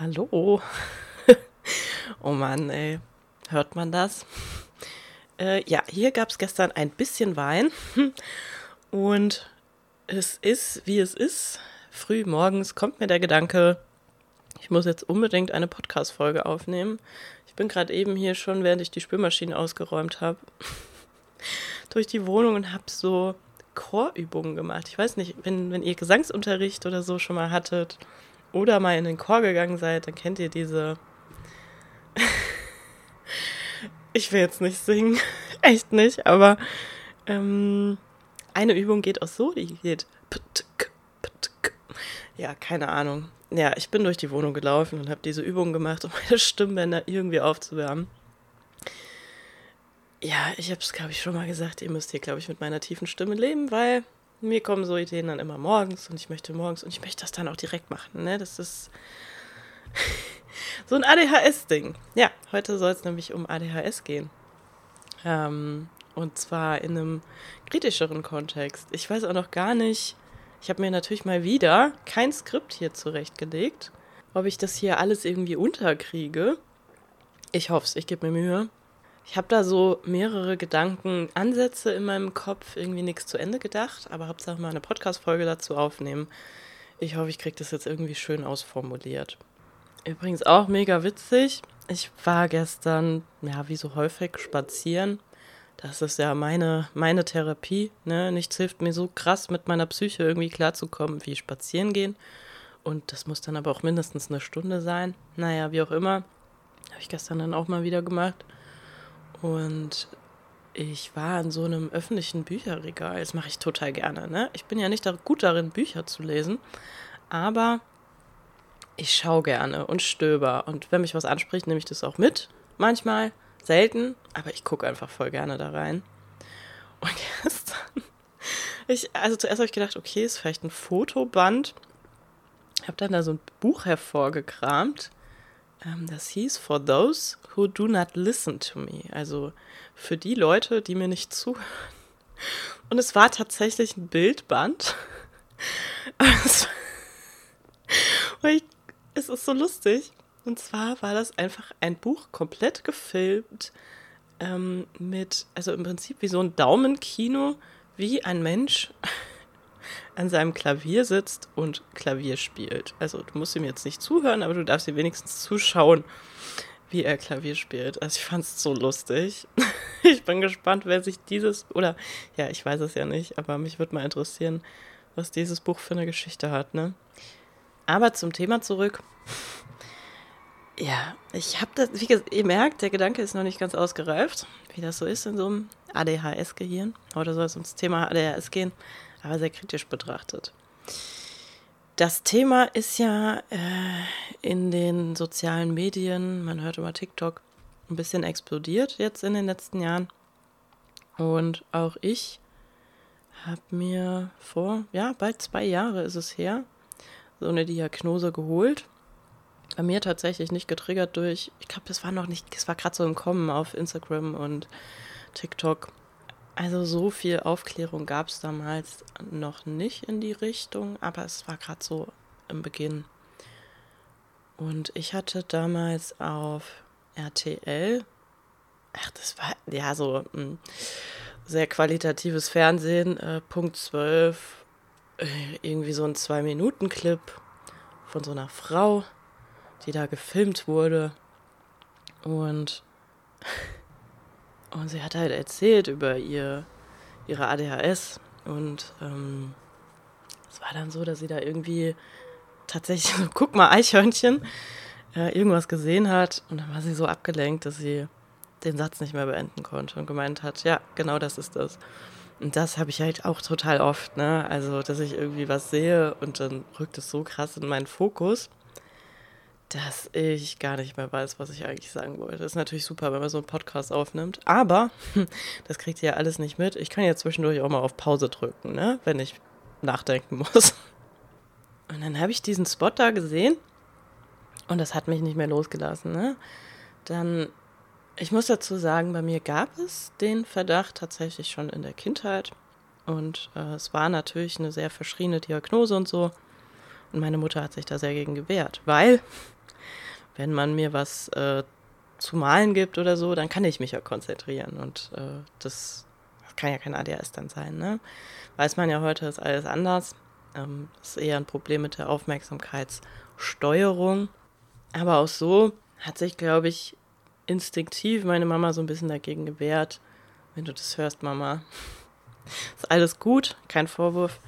Hallo. oh Mann, ey. Hört man das? Äh, ja, hier gab es gestern ein bisschen Wein. Und es ist, wie es ist. Früh morgens kommt mir der Gedanke, ich muss jetzt unbedingt eine Podcast-Folge aufnehmen. Ich bin gerade eben hier schon, während ich die Spülmaschine ausgeräumt habe, durch die Wohnung und habe so Chorübungen gemacht. Ich weiß nicht, wenn, wenn ihr Gesangsunterricht oder so schon mal hattet oder mal in den Chor gegangen seid, dann kennt ihr diese. ich will jetzt nicht singen, echt nicht, aber ähm, eine Übung geht auch so, die geht. Ja, keine Ahnung. Ja, ich bin durch die Wohnung gelaufen und habe diese Übung gemacht, um meine Stimmbänder irgendwie aufzuwärmen. Ja, ich habe es, glaube ich, schon mal gesagt, ihr müsst hier, glaube ich, mit meiner tiefen Stimme leben, weil mir kommen so Ideen dann immer morgens und ich möchte morgens und ich möchte das dann auch direkt machen. Ne? Das ist so ein ADHS-Ding. Ja, heute soll es nämlich um ADHS gehen. Ähm, und zwar in einem kritischeren Kontext. Ich weiß auch noch gar nicht, ich habe mir natürlich mal wieder kein Skript hier zurechtgelegt, ob ich das hier alles irgendwie unterkriege. Ich hoffe es, ich gebe mir Mühe. Ich habe da so mehrere Gedankenansätze in meinem Kopf, irgendwie nichts zu Ende gedacht, aber Hauptsache mal eine Podcast-Folge dazu aufnehmen. Ich hoffe, ich kriege das jetzt irgendwie schön ausformuliert. Übrigens auch mega witzig. Ich war gestern, ja, wie so häufig, spazieren. Das ist ja meine, meine Therapie. Ne? Nichts hilft mir so krass, mit meiner Psyche irgendwie klarzukommen, wie spazieren gehen. Und das muss dann aber auch mindestens eine Stunde sein. Naja, wie auch immer. Habe ich gestern dann auch mal wieder gemacht. Und ich war in so einem öffentlichen Bücherregal. Das mache ich total gerne. Ne? Ich bin ja nicht gut darin, Bücher zu lesen, aber ich schaue gerne und stöber. Und wenn mich was anspricht, nehme ich das auch mit. Manchmal, selten, aber ich gucke einfach voll gerne da rein. Und gestern, ich, also zuerst habe ich gedacht, okay, ist vielleicht ein Fotoband. Ich Habe dann da so ein Buch hervorgekramt das hieß For Those Who Do Not Listen to Me. Also für die Leute, die mir nicht zuhören. Und es war tatsächlich ein Bildband. es, es ist so lustig. Und zwar war das einfach ein Buch komplett gefilmt ähm, mit, also im Prinzip wie so ein Daumenkino, wie ein Mensch an seinem Klavier sitzt und Klavier spielt. Also du musst ihm jetzt nicht zuhören, aber du darfst ihm wenigstens zuschauen, wie er Klavier spielt. Also ich fand es so lustig. Ich bin gespannt, wer sich dieses, oder ja, ich weiß es ja nicht, aber mich würde mal interessieren, was dieses Buch für eine Geschichte hat, ne? Aber zum Thema zurück. Ja, ich habe das, wie ihr merkt, der Gedanke ist noch nicht ganz ausgereift, wie das so ist in so einem ADHS-Gehirn. Heute soll es ums Thema ADHS gehen aber sehr kritisch betrachtet. Das Thema ist ja äh, in den sozialen Medien, man hört über TikTok, ein bisschen explodiert jetzt in den letzten Jahren. Und auch ich habe mir vor, ja, bald zwei Jahre ist es her, so eine Diagnose geholt. Bei mir tatsächlich nicht getriggert durch, ich glaube, das war noch nicht, das war gerade so im Kommen auf Instagram und TikTok. Also so viel Aufklärung gab es damals noch nicht in die Richtung, aber es war gerade so im Beginn. Und ich hatte damals auf RTL, ach, das war ja so ein hm, sehr qualitatives Fernsehen, äh, Punkt 12, äh, irgendwie so ein Zwei-Minuten-Clip von so einer Frau, die da gefilmt wurde. Und und sie hat halt erzählt über ihr, ihre ADHS. Und ähm, es war dann so, dass sie da irgendwie tatsächlich so, guck mal, Eichhörnchen, äh, irgendwas gesehen hat. Und dann war sie so abgelenkt, dass sie den Satz nicht mehr beenden konnte und gemeint hat, ja, genau das ist das. Und das habe ich halt auch total oft, ne? Also, dass ich irgendwie was sehe und dann rückt es so krass in meinen Fokus dass ich gar nicht mehr weiß, was ich eigentlich sagen wollte. Das ist natürlich super, wenn man so einen Podcast aufnimmt. Aber das kriegt ihr ja alles nicht mit. Ich kann ja zwischendurch auch mal auf Pause drücken, ne? wenn ich nachdenken muss. Und dann habe ich diesen Spot da gesehen und das hat mich nicht mehr losgelassen. Ne? Dann, ich muss dazu sagen, bei mir gab es den Verdacht tatsächlich schon in der Kindheit. Und äh, es war natürlich eine sehr verschriene Diagnose und so. Und meine Mutter hat sich da sehr gegen gewehrt, weil wenn man mir was äh, zu malen gibt oder so, dann kann ich mich ja konzentrieren. Und äh, das, das, kann ja kein ADHS dann sein. Ne? Weiß man ja heute, ist alles anders. Ähm, ist eher ein Problem mit der Aufmerksamkeitssteuerung. Aber auch so hat sich, glaube ich, instinktiv meine Mama so ein bisschen dagegen gewehrt. Wenn du das hörst, Mama, ist alles gut, kein Vorwurf.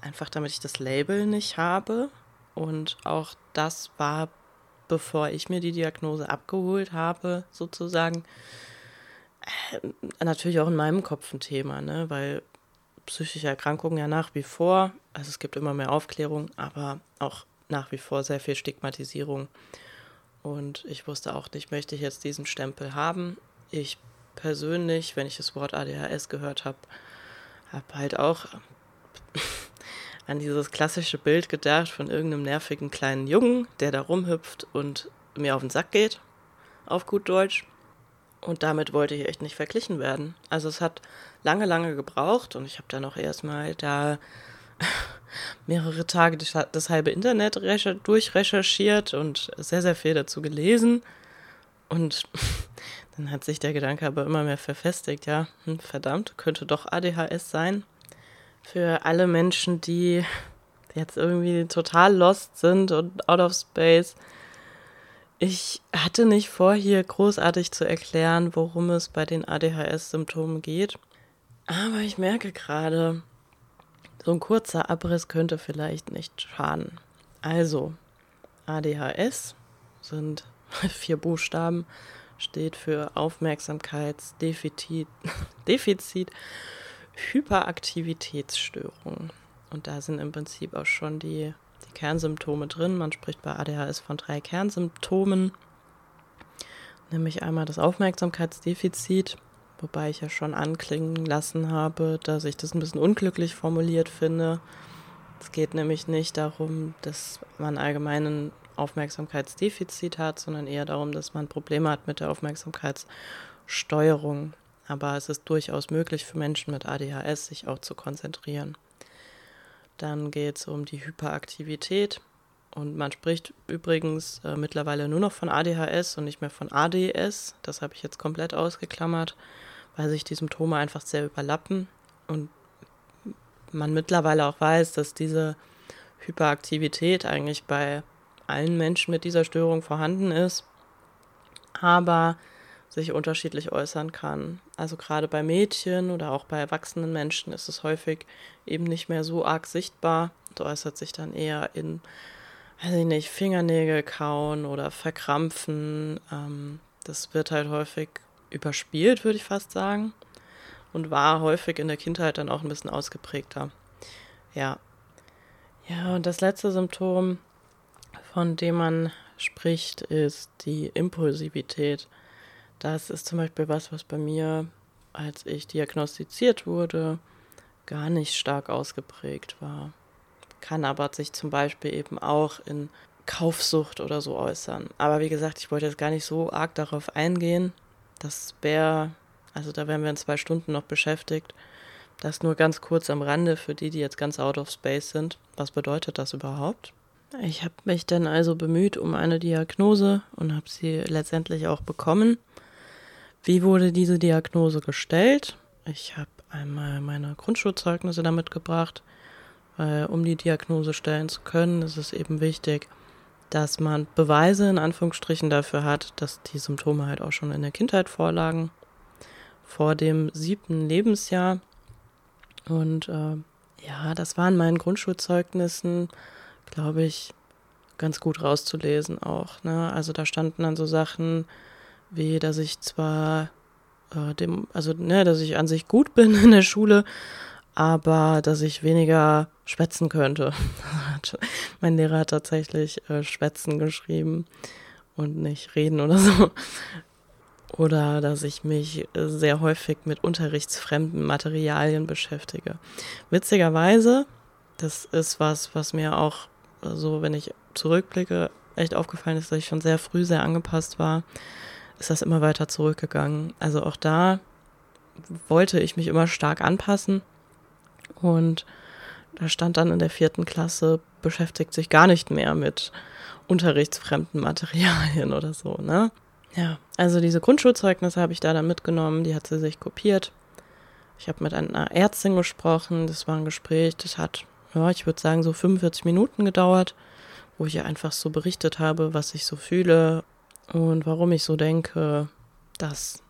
Einfach damit ich das Label nicht habe. Und auch das war bevor ich mir die Diagnose abgeholt habe, sozusagen, äh, natürlich auch in meinem Kopf ein Thema, ne? weil psychische Erkrankungen ja nach wie vor, also es gibt immer mehr Aufklärung, aber auch nach wie vor sehr viel Stigmatisierung. Und ich wusste auch nicht, möchte ich jetzt diesen Stempel haben. Ich persönlich, wenn ich das Wort ADHS gehört habe, habe halt auch an dieses klassische Bild gedacht von irgendeinem nervigen kleinen Jungen, der da rumhüpft und mir auf den Sack geht, auf gut Deutsch. Und damit wollte ich echt nicht verglichen werden. Also es hat lange, lange gebraucht und ich habe dann auch erstmal da mehrere Tage das halbe Internet durchrecherchiert und sehr, sehr viel dazu gelesen. Und dann hat sich der Gedanke aber immer mehr verfestigt, ja, hm, verdammt, könnte doch ADHS sein für alle Menschen, die jetzt irgendwie total lost sind und out of space. Ich hatte nicht vor, hier großartig zu erklären, worum es bei den ADHS-Symptomen geht. Aber ich merke gerade, so ein kurzer Abriss könnte vielleicht nicht schaden. Also, ADHS sind vier Buchstaben, steht für Aufmerksamkeitsdefizit Defizit Hyperaktivitätsstörung. Und da sind im Prinzip auch schon die, die Kernsymptome drin. Man spricht bei ADHS von drei Kernsymptomen, nämlich einmal das Aufmerksamkeitsdefizit, wobei ich ja schon anklingen lassen habe, dass ich das ein bisschen unglücklich formuliert finde. Es geht nämlich nicht darum, dass man allgemeinen Aufmerksamkeitsdefizit hat, sondern eher darum, dass man Probleme hat mit der Aufmerksamkeitssteuerung aber es ist durchaus möglich für Menschen mit ADHS, sich auch zu konzentrieren. Dann geht es um die Hyperaktivität. Und man spricht übrigens äh, mittlerweile nur noch von ADHS und nicht mehr von ADS. Das habe ich jetzt komplett ausgeklammert, weil sich die Symptome einfach sehr überlappen. Und man mittlerweile auch weiß, dass diese Hyperaktivität eigentlich bei allen Menschen mit dieser Störung vorhanden ist. Aber sich unterschiedlich äußern kann. Also gerade bei Mädchen oder auch bei erwachsenen Menschen ist es häufig eben nicht mehr so arg sichtbar und äußert sich dann eher in, weiß ich nicht, Fingernägel kauen oder verkrampfen. Ähm, das wird halt häufig überspielt, würde ich fast sagen. Und war häufig in der Kindheit dann auch ein bisschen ausgeprägter. Ja. Ja, und das letzte Symptom, von dem man spricht, ist die Impulsivität. Das ist zum Beispiel was, was bei mir, als ich diagnostiziert wurde, gar nicht stark ausgeprägt war. Kann aber sich zum Beispiel eben auch in Kaufsucht oder so äußern. Aber wie gesagt, ich wollte jetzt gar nicht so arg darauf eingehen. Das wäre, also da wären wir in zwei Stunden noch beschäftigt. Das nur ganz kurz am Rande für die, die jetzt ganz out of space sind. Was bedeutet das überhaupt? Ich habe mich dann also bemüht um eine Diagnose und habe sie letztendlich auch bekommen. Wie wurde diese Diagnose gestellt? Ich habe einmal meine Grundschulzeugnisse damit gebracht, weil um die Diagnose stellen zu können, ist es eben wichtig, dass man Beweise in Anführungsstrichen dafür hat, dass die Symptome halt auch schon in der Kindheit vorlagen, vor dem siebten Lebensjahr. Und äh, ja, das war in meinen Grundschulzeugnissen, glaube ich, ganz gut rauszulesen auch. Ne? Also da standen dann so Sachen, wie, dass ich zwar äh, dem, also ne, dass ich an sich gut bin in der Schule, aber dass ich weniger schwätzen könnte. mein Lehrer hat tatsächlich äh, schwätzen geschrieben und nicht reden oder so. Oder dass ich mich sehr häufig mit unterrichtsfremden Materialien beschäftige. Witzigerweise, das ist was, was mir auch so, wenn ich zurückblicke, echt aufgefallen ist, dass ich schon sehr früh sehr angepasst war ist das immer weiter zurückgegangen. Also auch da wollte ich mich immer stark anpassen. Und da stand dann in der vierten Klasse beschäftigt sich gar nicht mehr mit unterrichtsfremden Materialien oder so, ne? Ja, also diese Grundschulzeugnisse habe ich da dann mitgenommen, die hat sie sich kopiert. Ich habe mit einer Ärztin gesprochen, das war ein Gespräch, das hat, ja, ich würde sagen, so 45 Minuten gedauert, wo ich ihr einfach so berichtet habe, was ich so fühle und warum ich so denke, dass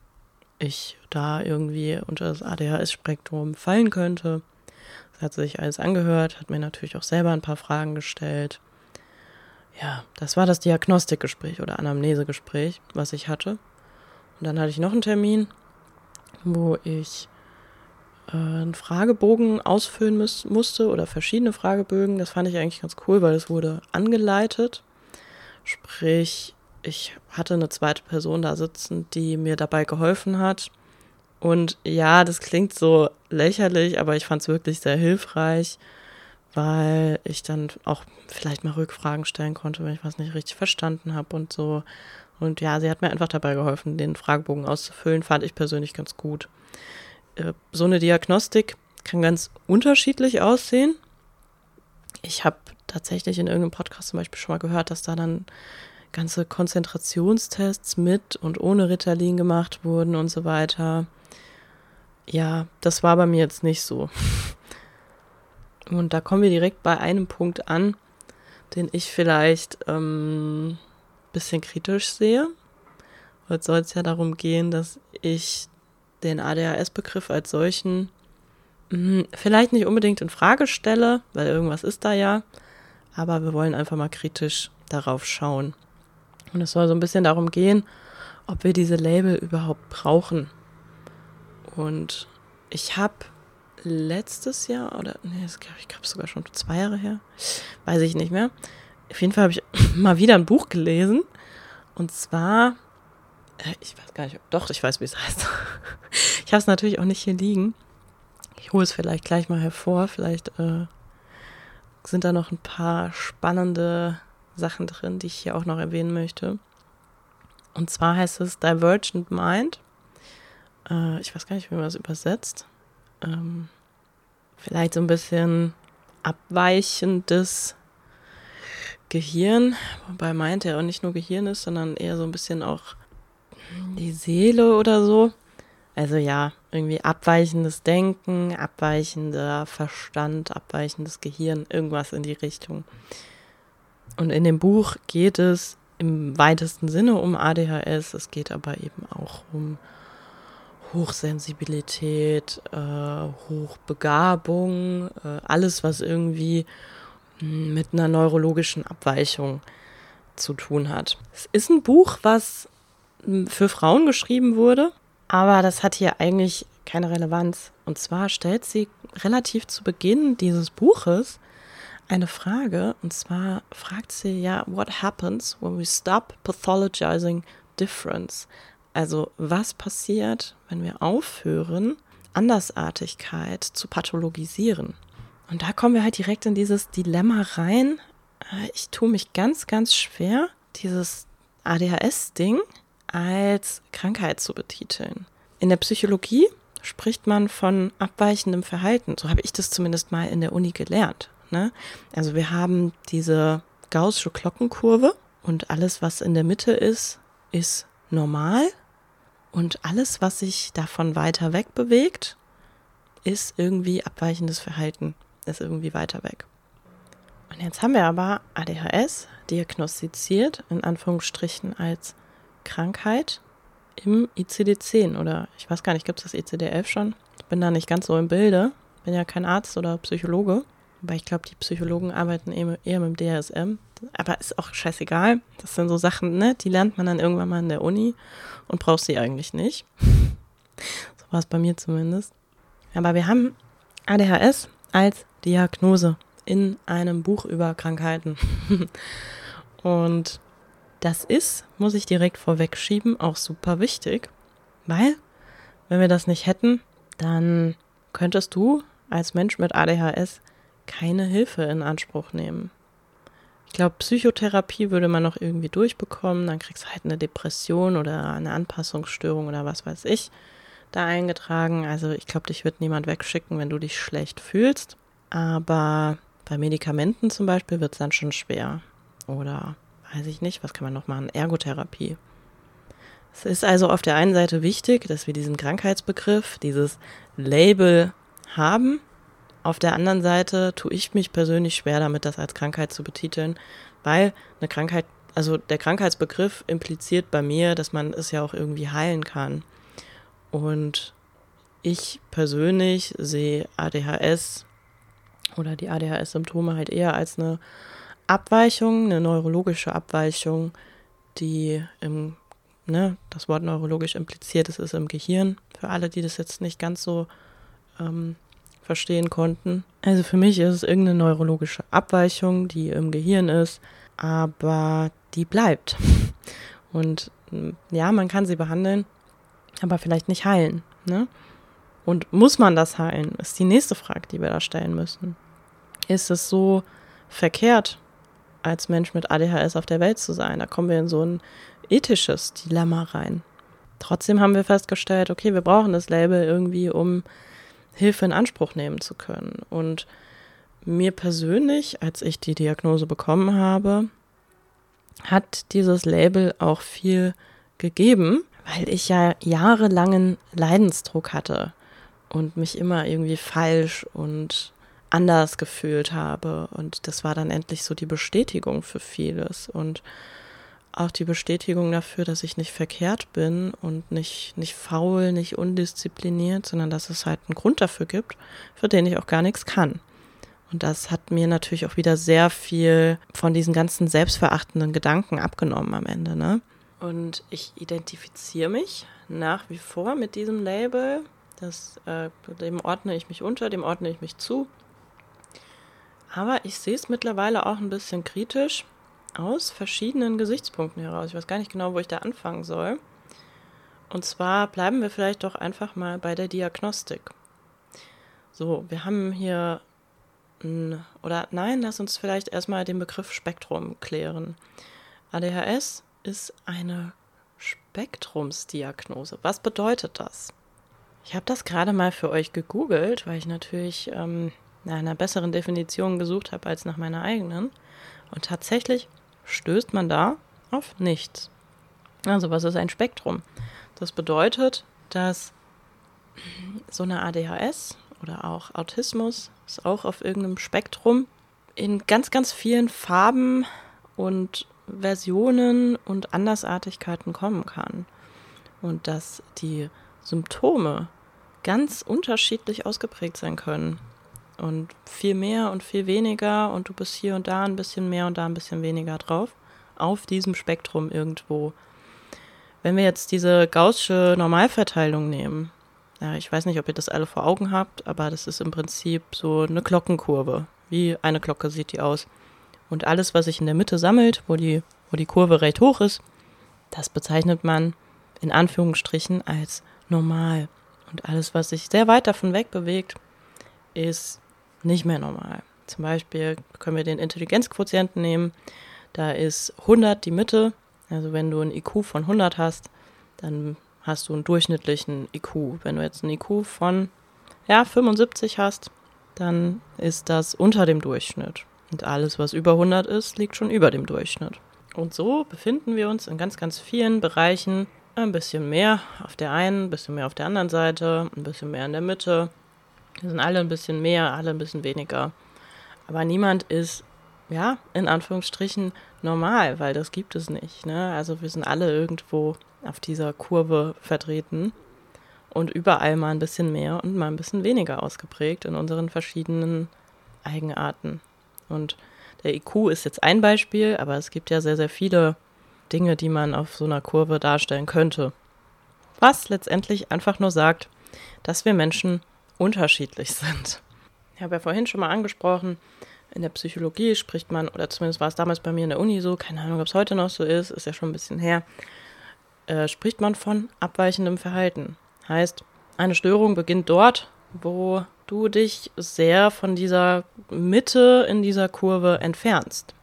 ich da irgendwie unter das ADHS-Spektrum fallen könnte. Das hat sich alles angehört, hat mir natürlich auch selber ein paar Fragen gestellt. Ja, das war das Diagnostikgespräch oder Anamnesegespräch, was ich hatte. Und dann hatte ich noch einen Termin, wo ich äh, einen Fragebogen ausfüllen müß, musste oder verschiedene Fragebögen. Das fand ich eigentlich ganz cool, weil es wurde angeleitet. Sprich, ich hatte eine zweite Person da sitzen, die mir dabei geholfen hat. Und ja, das klingt so lächerlich, aber ich fand es wirklich sehr hilfreich, weil ich dann auch vielleicht mal Rückfragen stellen konnte, wenn ich was nicht richtig verstanden habe und so. Und ja, sie hat mir einfach dabei geholfen, den Fragebogen auszufüllen, fand ich persönlich ganz gut. Äh, so eine Diagnostik kann ganz unterschiedlich aussehen. Ich habe tatsächlich in irgendeinem Podcast zum Beispiel schon mal gehört, dass da dann ganze Konzentrationstests mit und ohne Ritalin gemacht wurden und so weiter. Ja, das war bei mir jetzt nicht so. Und da kommen wir direkt bei einem Punkt an, den ich vielleicht ähm, bisschen kritisch sehe. Heute soll es ja darum gehen, dass ich den ADHS-Begriff als solchen mh, hm, vielleicht nicht unbedingt in Frage stelle, weil irgendwas ist da ja, aber wir wollen einfach mal kritisch darauf schauen. Und es soll so ein bisschen darum gehen, ob wir diese Label überhaupt brauchen. Und ich habe letztes Jahr, oder nee, das glaube ich, glaube sogar schon zwei Jahre her, weiß ich nicht mehr. Auf jeden Fall habe ich mal wieder ein Buch gelesen. Und zwar, äh, ich weiß gar nicht, doch, ich weiß, wie es heißt. ich habe es natürlich auch nicht hier liegen. Ich hole es vielleicht gleich mal hervor. Vielleicht äh, sind da noch ein paar spannende Sachen drin, die ich hier auch noch erwähnen möchte. Und zwar heißt es Divergent Mind. Äh, ich weiß gar nicht, wie man das übersetzt. Ähm, vielleicht so ein bisschen abweichendes Gehirn, wobei meint er auch nicht nur Gehirn ist, sondern eher so ein bisschen auch die Seele oder so. Also ja, irgendwie abweichendes Denken, abweichender Verstand, abweichendes Gehirn, irgendwas in die Richtung. Und in dem Buch geht es im weitesten Sinne um ADHS, es geht aber eben auch um Hochsensibilität, äh, Hochbegabung, äh, alles, was irgendwie hm, mit einer neurologischen Abweichung zu tun hat. Es ist ein Buch, was hm, für Frauen geschrieben wurde, aber das hat hier eigentlich keine Relevanz. Und zwar stellt sie relativ zu Beginn dieses Buches eine Frage. Und zwar fragt sie ja, what happens when we stop pathologizing difference? Also was passiert, wenn wir aufhören, Andersartigkeit zu pathologisieren? Und da kommen wir halt direkt in dieses Dilemma rein. Äh, ich tue mich ganz, ganz schwer, dieses ADHS-Ding als Krankheit zu betiteln. In der Psychologie spricht man von abweichendem Verhalten. So habe ich das zumindest mal in der Uni gelernt. Ne? Also wir haben diese gaußsche Glockenkurve und alles, was in der Mitte ist, ist normal und alles, was sich davon weiter weg bewegt, ist irgendwie abweichendes Verhalten, ist irgendwie weiter weg. Und jetzt haben wir aber ADHS diagnostiziert, in Anführungsstrichen als Krankheit im ICD-10 oder ich weiß gar nicht, gibt es das ICD-11 schon? Ich bin da nicht ganz so im Bilde, bin ja kein Arzt oder Psychologe. Aber ich glaube, die Psychologen arbeiten eher mit dem DSM. Aber ist auch scheißegal. Das sind so Sachen, ne? Die lernt man dann irgendwann mal in der Uni und braucht sie eigentlich nicht. so war es bei mir zumindest. Aber wir haben ADHS als Diagnose in einem Buch über Krankheiten. und das ist, muss ich direkt vorwegschieben, auch super wichtig, weil wenn wir das nicht hätten, dann könntest du als Mensch mit ADHS keine Hilfe in Anspruch nehmen. Ich glaube, Psychotherapie würde man noch irgendwie durchbekommen, dann kriegst du halt eine Depression oder eine Anpassungsstörung oder was weiß ich da eingetragen. Also ich glaube, dich wird niemand wegschicken, wenn du dich schlecht fühlst. Aber Bei Medikamenten zum Beispiel wird es dann schon schwer. Oder weiß ich nicht, was kann man noch machen? Ergotherapie. Es ist also auf der einen Seite wichtig, dass wir diesen Krankheitsbegriff, dieses Label haben. Auf der anderen Seite tue ich mich persönlich schwer damit, das als Krankheit zu betiteln, weil eine Krankheit, also der Krankheitsbegriff impliziert bei mir, dass man es ja auch irgendwie heilen kann. Und ich persönlich sehe ADHS oder die ADHS-Symptome halt eher als eine Abweichung, eine neurologische Abweichung, die im, ne, das Wort neurologisch impliziert, es ist im Gehirn, für alle, die das jetzt nicht ganz so ähm, verstehen konnten. Also für mich ist es irgendeine neurologische Abweichung, die im Gehirn ist, aber die bleibt. Und ja, man kann sie behandeln, aber vielleicht nicht heilen. Ne? Und muss man das heilen, ist die nächste Frage, die wir da stellen müssen. Ist es so verkehrt, als Mensch mit ADHS auf der Welt zu sein? Da kommen wir in so ein ethisches Dilemma rein. Trotzdem haben wir festgestellt, okay, wir brauchen das Label irgendwie, um Hilfe in Anspruch nehmen zu können. Und mir persönlich, als ich die Diagnose bekommen habe, hat dieses Label auch viel gegeben, weil ich ja jahrelangen Leidensdruck hatte und mich immer irgendwie falsch und anders gefühlt habe. Und das war dann endlich so die Bestätigung für vieles und auch die Bestätigung dafür, dass ich nicht verkehrt bin und nicht, nicht faul, nicht undiszipliniert, sondern dass es halt einen Grund dafür gibt, für den ich auch gar nichts kann. Und das hat mir natürlich auch wieder sehr viel von diesen ganzen selbstverachtenden Gedanken abgenommen am Ende. Ne? Und ich identifiziere mich nach wie vor mit diesem Label. Das, äh, dem ordne ich mich unter, dem ordne ich mich zu. Aber ich sehe es mittlerweile auch ein bisschen kritisch aus verschiedenen Gesichtspunkten heraus. Ich weiß gar nicht genau, wo ich da anfangen soll. Und zwar bleiben wir vielleicht doch einfach mal bei der Diagnostik. So, wir haben hier ein, oder nein, lass uns vielleicht erstmal den Begriff Spektrum klären. ADHS ist eine Spektrumsdiagnose. Was bedeutet das? Ich habe das gerade mal für euch gegoogelt, weil ich natürlich ähm, nach einer besseren Definition gesucht habe als nach meiner eigenen. Und tatsächlich stößt man da auf nichts. Also was ist ein Spektrum? Das bedeutet, dass so eine ADHS oder auch Autismus ist auch auf irgendeinem Spektrum in ganz, ganz vielen Farben und Versionen und Andersartigkeiten kommen kann. Und dass die Symptome ganz unterschiedlich ausgeprägt sein können. Und viel mehr und viel weniger und du bist hier und da ein bisschen mehr und da ein bisschen weniger drauf. Auf diesem Spektrum irgendwo. Wenn wir jetzt diese gaußsche Normalverteilung nehmen, ja, ich weiß nicht, ob ihr das alle vor Augen habt, aber das ist im Prinzip so eine Glockenkurve. Wie eine Glocke sieht die aus. Und alles, was sich in der Mitte sammelt, wo die, wo die Kurve recht hoch ist, das bezeichnet man in Anführungsstrichen als normal. Und alles, was sich sehr weit davon weg bewegt, ist nicht mehr normal. Zum Beispiel können wir den Intelligenzquotienten nehmen. Da ist 100 die Mitte. Also wenn du ein IQ von 100 hast, dann hast du einen durchschnittlichen IQ. Wenn du jetzt einen IQ von ja, 75 hast, dann ist das unter dem Durchschnitt. Und alles, was über 100 ist, liegt schon über dem Durchschnitt. Und so befinden wir uns in ganz, ganz vielen Bereichen ein bisschen mehr auf der einen, ein bisschen mehr auf der anderen Seite, ein bisschen mehr in der Mitte. Wir sind alle ein bisschen mehr, alle ein bisschen weniger. Aber niemand ist, ja, in Anführungsstrichen normal, weil das gibt es nicht. Ne? Also wir sind alle irgendwo auf dieser Kurve vertreten und überall mal ein bisschen mehr und mal ein bisschen weniger ausgeprägt in unseren verschiedenen Eigenarten. Und der IQ ist jetzt ein Beispiel, aber es gibt ja sehr, sehr viele Dinge, die man auf so einer Kurve darstellen könnte. Was letztendlich einfach nur sagt, dass wir Menschen unterschiedlich sind. Ich habe ja vorhin schon mal angesprochen, in der Psychologie spricht man, oder zumindest war es damals bei mir in der Uni so, keine Ahnung, ob es heute noch so ist, ist ja schon ein bisschen her, äh, spricht man von abweichendem Verhalten. Heißt, eine Störung beginnt dort, wo du dich sehr von dieser Mitte in dieser Kurve entfernst.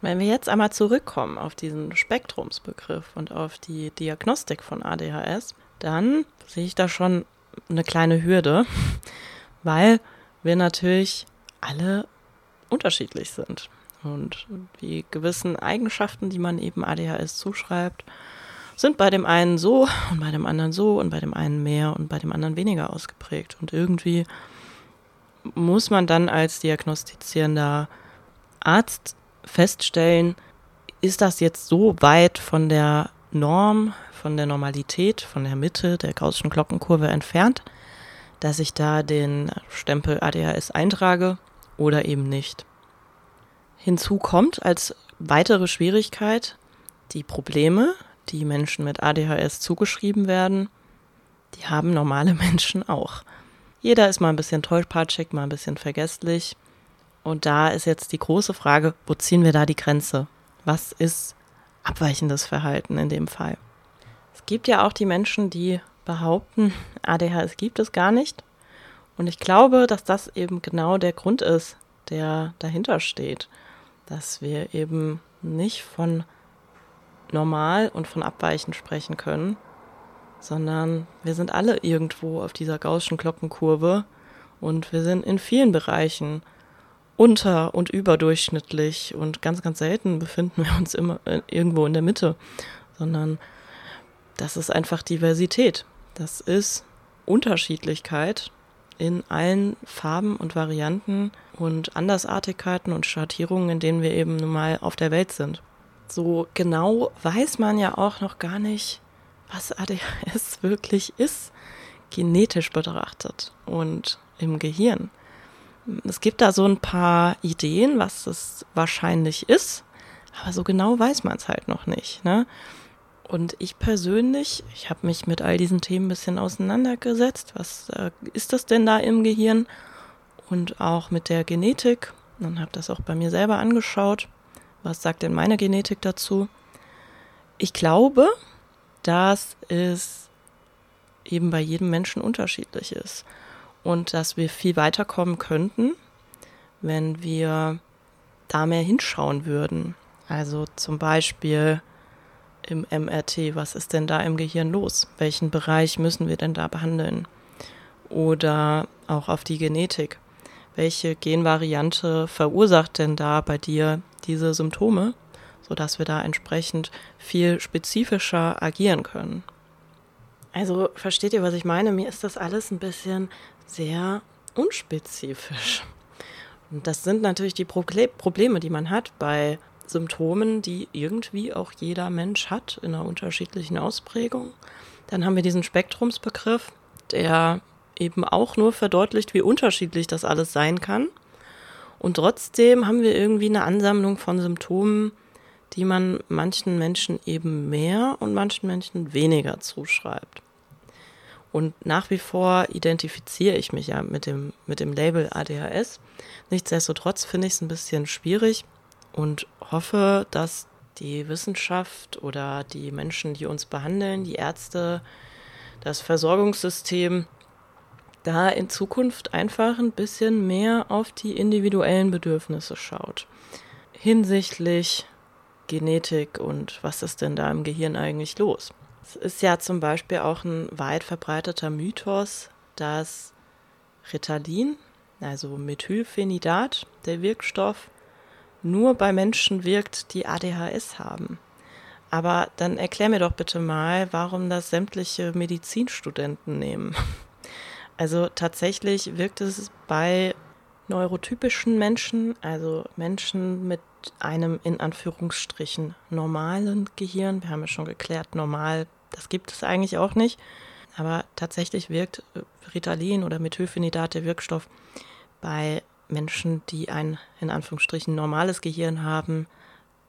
Wenn wir jetzt einmal zurückkommen auf diesen Spektrumsbegriff und auf die Diagnostik von ADHS, dann sehe ich da schon eine kleine Hürde, weil wir natürlich alle unterschiedlich sind und wie gewissen Eigenschaften, die man eben ADHS zuschreibt, sind bei dem einen so und bei dem anderen so und bei dem einen mehr und bei dem anderen weniger ausgeprägt. Und irgendwie muss man dann als diagnostizierender Arzt feststellen, ist das jetzt so weit von der Norm, von der Normalität, von der Mitte der gaußschen Glockenkurve entfernt, dass ich da den Stempel ADHS eintrage oder eben nicht. Hinzu kommt als weitere Schwierigkeit die Probleme, die Menschen mit ADHS zugeschrieben werden, die haben normale Menschen auch. Jeder ist mal ein bisschen tollpatschig, mal ein bisschen vergesslich. Und da ist jetzt die große Frage, wo ziehen wir da die Grenze? Was ist abweichendes Verhalten in dem Fall? Es gibt ja auch die Menschen, die behaupten, ADHS gibt es gar nicht. Und ich glaube, dass das eben genau der Grund ist, der dahinter steht. Dass wir eben nicht von normal und von abweichend sprechen können, sondern wir sind alle irgendwo auf dieser gaußschen Glockenkurve und wir sind in vielen Bereichen unter- und überdurchschnittlich und ganz, ganz selten befinden wir uns immer äh, irgendwo in der Mitte, sondern das ist einfach Diversität. Das ist Unterschiedlichkeit in allen Farben und Varianten und Andersartigkeiten und Schattierungen, in denen wir eben nun mal auf der Welt sind so genau weiß man ja auch noch gar nicht, was ADHS wirklich ist, genetisch betrachtet und im Gehirn. Es gibt da so ein paar Ideen, was es wahrscheinlich ist, aber so genau weiß man es halt noch nicht. Ne? Und ich persönlich, ich habe mich mit all diesen Themen ein bisschen auseinandergesetzt. Was äh, ist das denn da im Gehirn? Und auch mit der Genetik. Und habe das auch bei mir selber angeschaut. Was sagt denn meine Genetik dazu? Ich glaube, dass es eben bei jedem Menschen unterschiedlich ist und dass wir viel weiterkommen könnten, wenn wir da mehr hinschauen würden. Also zum Beispiel im MRT, was ist denn da im Gehirn los? Welchen Bereich müssen wir denn da behandeln? Oder auch auf die Genetik. Welche Genvariante verursacht denn da bei dir diese Symptome, sodass wir da entsprechend viel spezifischer agieren können. Also versteht ihr, was ich meine? Mir ist das alles ein bisschen sehr unspezifisch. Und das sind natürlich die Probleme, die man hat bei Symptomen, die irgendwie auch jeder Mensch hat in einer unterschiedlichen Ausprägung. Dann haben wir diesen Spektrumsbegriff, der eben auch nur verdeutlicht, wie unterschiedlich das alles sein kann. Und trotzdem haben wir irgendwie eine Ansammlung von Symptomen, die man manchen Menschen eben mehr und manchen Menschen weniger zuschreibt. Und nach wie vor identifiziere ich mich ja mit dem, mit dem Label ADHS. Nichtsdestotrotz finde ich es ein bisschen schwierig und hoffe, dass die Wissenschaft oder die Menschen, die uns behandeln, die Ärzte, das Versorgungssystem da in Zukunft einfach ein bisschen mehr auf die individuellen Bedürfnisse schaut. Hinsichtlich Genetik und was ist denn da im Gehirn eigentlich los? Es ist ja zum Beispiel auch ein weit verbreiteter Mythos, dass Ritalin, also Methylphenidat, der Wirkstoff, nur bei Menschen wirkt, die ADHS haben. Aber dann erklär mir doch bitte mal, warum das sämtliche Medizinstudenten nehmen. Also tatsächlich wirkt es bei neurotypischen Menschen, also Menschen mit einem in Anführungsstrichen normalen Gehirn, wir haben ja schon geklärt, normal, das gibt es eigentlich auch nicht, aber tatsächlich wirkt Ritalin oder Methylphenidat, der Wirkstoff, bei Menschen, die ein in Anführungsstrichen normales Gehirn haben,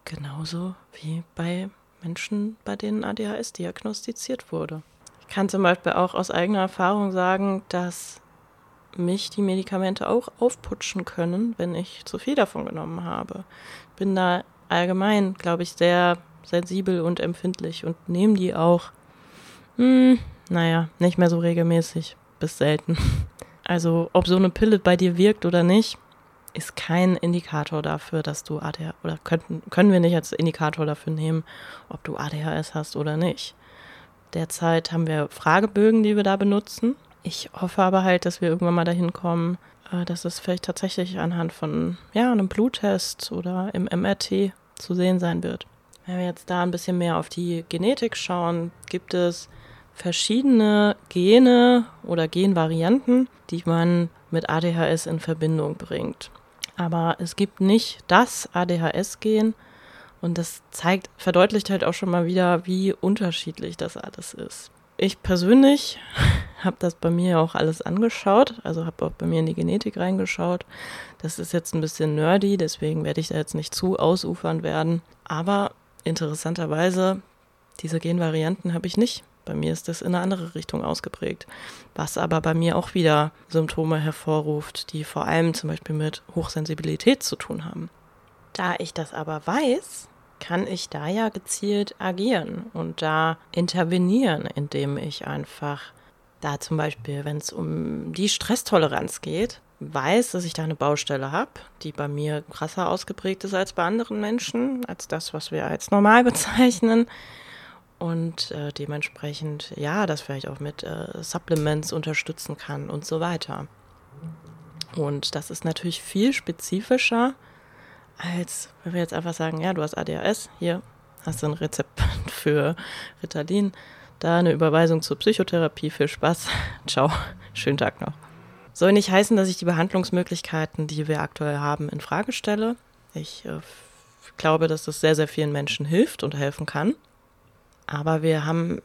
genauso wie bei Menschen, bei denen ADHS diagnostiziert wurde. Ich kann zum Beispiel auch aus eigener Erfahrung sagen, dass mich die Medikamente auch aufputschen können, wenn ich zu viel davon genommen habe. Bin da allgemein, glaube ich, sehr sensibel und empfindlich und nehme die auch, hm, naja, nicht mehr so regelmäßig, bis selten. Also, ob so eine Pille bei dir wirkt oder nicht, ist kein Indikator dafür, dass du ADHS, oder könnten, können wir nicht als Indikator dafür nehmen, ob du ADHS hast oder nicht. Derzeit haben wir Fragebögen, die wir da benutzen. Ich hoffe aber halt, dass wir irgendwann mal dahin kommen, äh, dass es vielleicht tatsächlich anhand von ja, einem Bluttest oder im MRT zu sehen sein wird. Wenn wir jetzt da ein bisschen mehr auf die Genetik schauen, gibt es verschiedene Gene oder Genvarianten, die man mit ADHS in Verbindung bringt. Aber es gibt nicht das ADHS-Gen und das zeigt, verdeutlicht halt auch schon mal wieder, wie unterschiedlich das alles ist. Ich persönlich habe das bei mir auch alles angeschaut, also habe auch bei mir in die Genetik reingeschaut. Das ist jetzt ein bisschen nerdy, deswegen werde ich da jetzt nicht zu ausufern werden. Aber interessanterweise, diese Genvarianten habe ich nicht. Bei mir ist das in eine andere Richtung ausgeprägt, was aber bei mir auch wieder Symptome hervorruft, die vor allem zum Beispiel mit Hochsensibilität zu tun haben. Da ich das aber weiß, kann ich da ja gezielt agieren und da intervenieren, indem ich einfach da zum Beispiel, wenn es um die Stresstoleranz geht, weiß, dass ich da eine Baustelle habe, die bei mir krasser ausgeprägt ist als bei anderen Menschen, als das, was wir als normal bezeichnen und äh, dementsprechend ja, das vielleicht auch mit äh, Supplements unterstützen kann und so weiter. Und das ist natürlich viel spezifischer, als wenn wir jetzt einfach sagen, ja, du hast ADHS, hier hast du ein Rezept für Ritalin, da eine Überweisung zur Psychotherapie, viel Spaß, ciao, schönen Tag noch. Soll nicht heißen, dass ich die Behandlungsmöglichkeiten, die wir aktuell haben, in Frage stelle. Ich äh, glaube, dass das sehr, sehr vielen Menschen hilft und helfen kann. Aber wir haben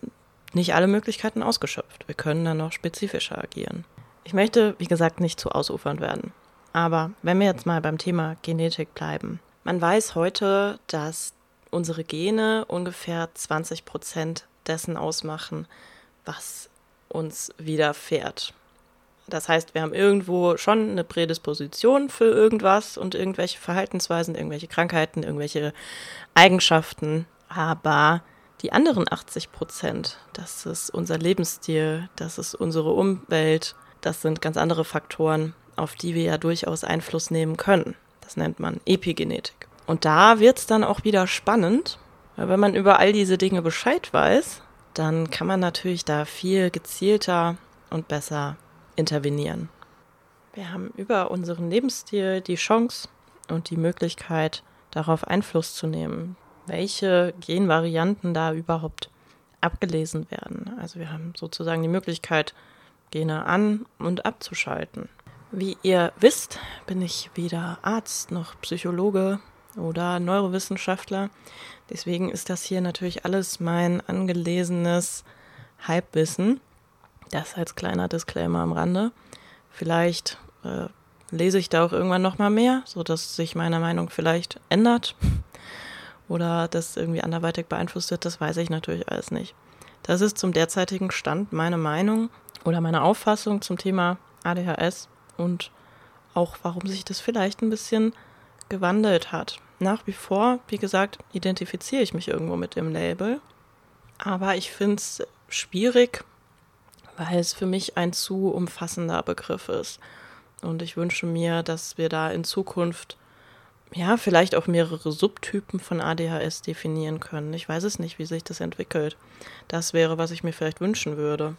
nicht alle Möglichkeiten ausgeschöpft. Wir können dann noch spezifischer agieren. Ich möchte, wie gesagt, nicht zu ausufernd werden. Aber wenn wir jetzt mal beim Thema Genetik bleiben. Man weiß heute, dass unsere Gene ungefähr 20 Prozent dessen ausmachen, was uns widerfährt. Das heißt, wir haben irgendwo schon eine Prädisposition für irgendwas und irgendwelche Verhaltensweisen, irgendwelche Krankheiten, irgendwelche Eigenschaften. Aber die anderen 80 Prozent, das ist unser Lebensstil, das ist unsere Umwelt, das sind ganz andere Faktoren, auf die wir ja durchaus Einfluss nehmen können. Das nennt man Epigenetik. Und da wird es dann auch wieder spannend, weil wenn man über all diese Dinge Bescheid weiß, dann kann man natürlich da viel gezielter und besser intervenieren. Wir haben über unseren Lebensstil die Chance und die Möglichkeit, darauf Einfluss zu nehmen, welche Genvarianten da überhaupt abgelesen werden. Also wir haben sozusagen die Möglichkeit, Gene an und abzuschalten. Wie ihr wisst, bin ich weder Arzt noch Psychologe oder Neurowissenschaftler. Deswegen ist das hier natürlich alles mein angelesenes Halbwissen. Das als kleiner Disclaimer am Rande. Vielleicht äh, lese ich da auch irgendwann noch mal mehr, sodass sich meine Meinung vielleicht ändert oder das irgendwie anderweitig beeinflusst wird, das weiß ich natürlich alles nicht. Das ist zum derzeitigen Stand meine Meinung oder meine Auffassung zum Thema ADHS und auch warum sich das vielleicht ein bisschen gewandelt hat. Nach wie vor, wie gesagt, identifiziere ich mich irgendwo mit dem Label, aber ich finde es schwierig, weil es für mich ein zu umfassender Begriff ist. Und ich wünsche mir, dass wir da in Zukunft ja, vielleicht auch mehrere Subtypen von ADHS definieren können. Ich weiß es nicht, wie sich das entwickelt. Das wäre, was ich mir vielleicht wünschen würde.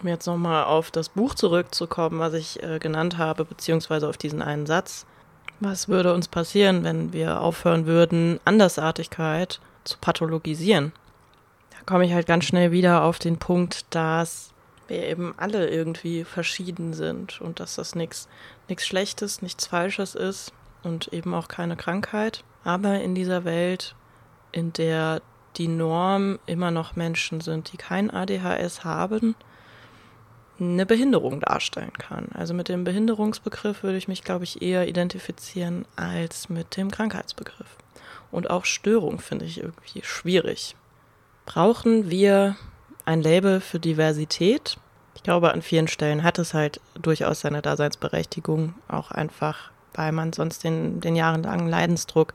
Um jetzt nochmal auf das Buch zurückzukommen, was ich äh, genannt habe, beziehungsweise auf diesen einen Satz. Was würde uns passieren, wenn wir aufhören würden, Andersartigkeit zu pathologisieren? Da komme ich halt ganz schnell wieder auf den Punkt, dass wir eben alle irgendwie verschieden sind und dass das nichts Schlechtes, nichts Falsches ist und eben auch keine Krankheit. Aber in dieser Welt, in der die Norm immer noch Menschen sind, die kein ADHS haben, eine Behinderung darstellen kann. Also mit dem Behinderungsbegriff würde ich mich, glaube ich, eher identifizieren als mit dem Krankheitsbegriff. Und auch Störung finde ich irgendwie schwierig. Brauchen wir ein Label für Diversität? Ich glaube, an vielen Stellen hat es halt durchaus seine Daseinsberechtigung, auch einfach weil man sonst den, den jahrelangen Leidensdruck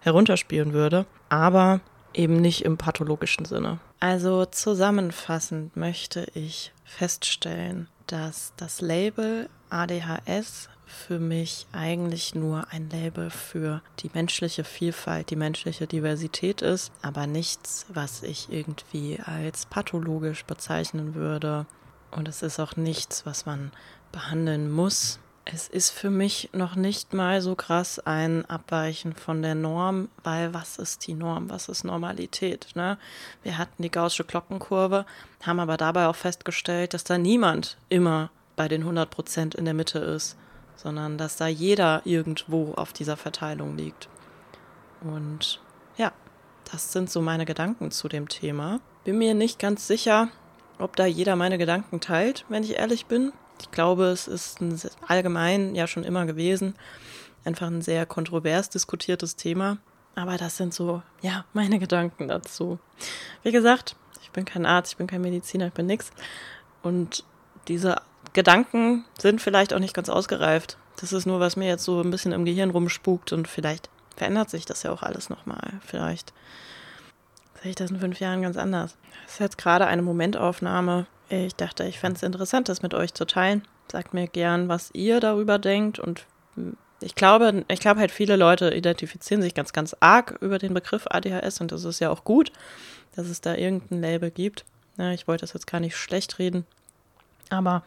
herunterspielen würde, aber eben nicht im pathologischen Sinne. Also zusammenfassend möchte ich feststellen, dass das Label ADHS für mich eigentlich nur ein Label für die menschliche Vielfalt, die menschliche Diversität ist, aber nichts, was ich irgendwie als pathologisch bezeichnen würde. Und es ist auch nichts, was man behandeln muss, Es ist für mich noch nicht mal so krass ein Abweichen von der Norm, weil was ist die Norm? Was ist Normalität? Ne? Wir hatten die gaußsche Glockenkurve, haben aber dabei auch festgestellt, dass da niemand immer bei den 100 Prozent in der Mitte ist, sondern dass da jeder irgendwo auf dieser Verteilung liegt. Und ja, das sind so meine Gedanken zu dem Thema. Bin mir nicht ganz sicher, ob da jeder meine Gedanken teilt, wenn ich ehrlich bin. Ich glaube, es ist ein, allgemein ja schon immer gewesen, einfach ein sehr kontrovers diskutiertes Thema. Aber das sind so, ja, meine Gedanken dazu. Wie gesagt, ich bin kein Arzt, ich bin kein Mediziner, ich bin nix. Und diese Gedanken sind vielleicht auch nicht ganz ausgereift. Das ist nur, was mir jetzt so ein bisschen im Gehirn rumspukt und vielleicht verändert sich das ja auch alles nochmal. Vielleicht sehe ich das in fünf Jahren ganz anders. Das ist jetzt gerade eine Momentaufnahme. Ich dachte, ich fände es interessant, das mit euch zu teilen. Sagt mir gern, was ihr darüber denkt. Und ich glaube, ich glaube halt, viele Leute identifizieren sich ganz, ganz arg über den Begriff ADHS und das ist ja auch gut, dass es da irgendein Label gibt. Ja, ich wollte das jetzt gar nicht schlecht reden, aber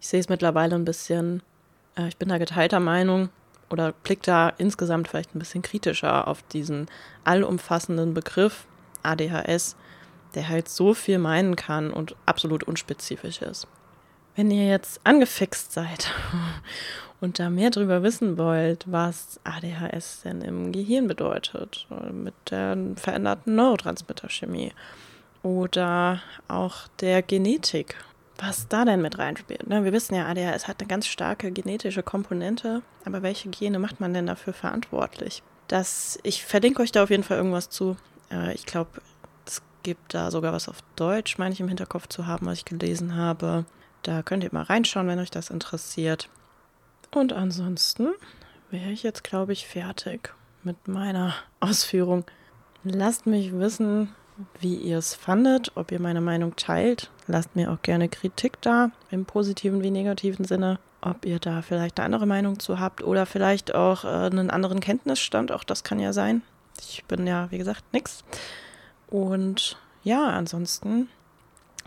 ich sehe es mittlerweile ein bisschen, äh, ich bin da geteilter Meinung oder blicke da insgesamt vielleicht ein bisschen kritischer auf diesen allumfassenden Begriff ADHS, der halt so viel meinen kann und absolut unspezifisch ist. Wenn ihr jetzt angefixt seid und da mehr drüber wissen wollt, was ADHS denn im Gehirn bedeutet, mit der veränderten Neurotransmitterchemie oder auch der Genetik was da denn mit reinspielt. Ne? Wir wissen ja, ADHS hat eine ganz starke genetische Komponente, aber welche Gene macht man denn dafür verantwortlich? Das, ich verlinke euch da auf jeden Fall irgendwas zu. Äh, ich glaube, gibt da sogar was auf Deutsch, meine ich im Hinterkopf zu haben, was ich gelesen habe. Da könnt ihr mal reinschauen, wenn euch das interessiert. Und ansonsten wäre ich jetzt, glaube ich, fertig mit meiner Ausführung. Lasst mich wissen, wie ihr es fandet, ob ihr meine Meinung teilt. Lasst mir auch gerne Kritik da, im positiven wie negativen Sinne. Ob ihr da vielleicht eine andere Meinung zu habt oder vielleicht auch äh, einen anderen Kenntnisstand, auch das kann ja sein. Ich bin ja, wie gesagt, nix. Und ja, ansonsten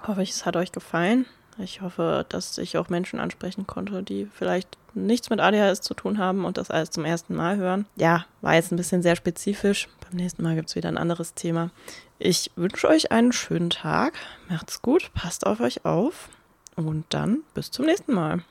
hoffe ich, es hat euch gefallen. Ich hoffe, dass ich auch Menschen ansprechen konnte, die vielleicht nichts mit ADHS zu tun haben und das alles zum ersten Mal hören. Ja, war jetzt ein bisschen sehr spezifisch. Beim nächsten Mal gibt es wieder ein anderes Thema. Ich wünsche euch einen schönen Tag. Macht's gut, passt auf euch auf und dann bis zum nächsten Mal.